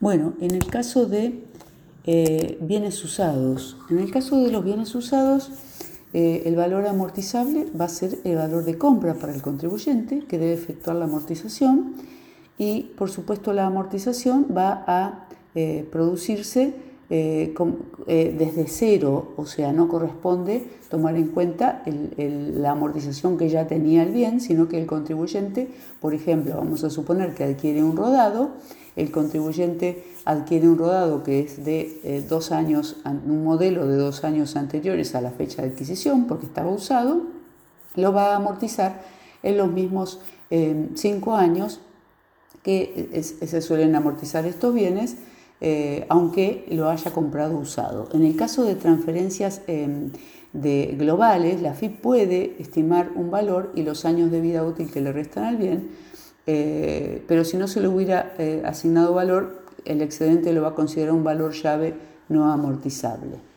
Bueno, en el caso de eh, bienes usados, en el caso de los bienes usados, eh, el valor amortizable va a ser el valor de compra para el contribuyente que debe efectuar la amortización y por supuesto la amortización va a eh, producirse eh, eh, desde cero, o sea, no corresponde tomar en cuenta la amortización que ya tenía el bien, sino que el contribuyente, por ejemplo, vamos a suponer que adquiere un rodado, el contribuyente adquiere un rodado que es de dos años, un modelo de dos años anteriores a la fecha de adquisición, porque estaba usado, lo va a amortizar en los mismos cinco años que se suelen amortizar estos bienes eh, aunque lo haya comprado usado. En el caso de transferencias em, de globales, la FIP puede estimar un valor y los años de vida útil que le restan al bien, eh, pero si no se le hubiera eh, asignado valor, el excedente lo va a considerar un valor llave no amortizable.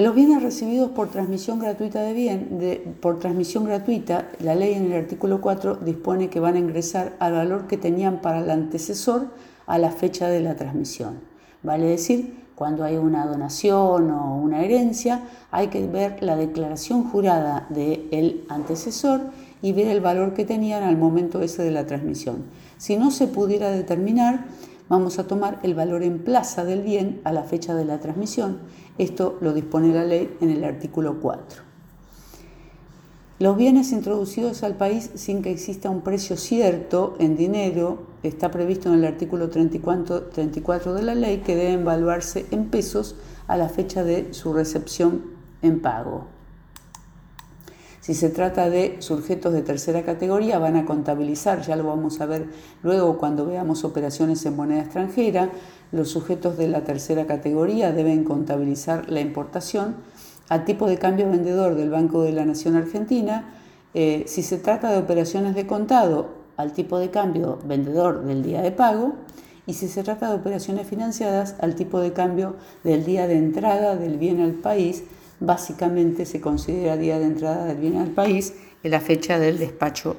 Los bienes recibidos por transmisión gratuita de bien, por transmisión gratuita, la ley en el artículo 4 dispone que van a ingresar al valor que tenían para el antecesor a la fecha de la transmisión. Vale decir, cuando hay una donación o una herencia, hay que ver la declaración jurada del antecesor y ver el valor que tenían al momento ese de la transmisión. Si no se pudiera determinar, vamos a tomar el valor en plaza del bien a la fecha de la transmisión. Esto lo dispone la ley en el artículo 4. Los bienes introducidos al país sin que exista un precio cierto en dinero está previsto en el artículo 34, 34 de la ley que deben evaluarse en pesos a la fecha de su recepción en pago. Si se trata de sujetos de tercera categoría, van a contabilizar, ya lo vamos a ver luego cuando veamos operaciones en moneda extranjera, los sujetos de la tercera categoría deben contabilizar la importación al tipo de cambio vendedor del Banco de la Nación Argentina. Eh, si se trata de operaciones de contado, al tipo de cambio vendedor del día de pago. Y si se trata de operaciones financiadas, al tipo de cambio del día de entrada del bien al país básicamente se considera día de entrada del bien al país en la fecha del despacho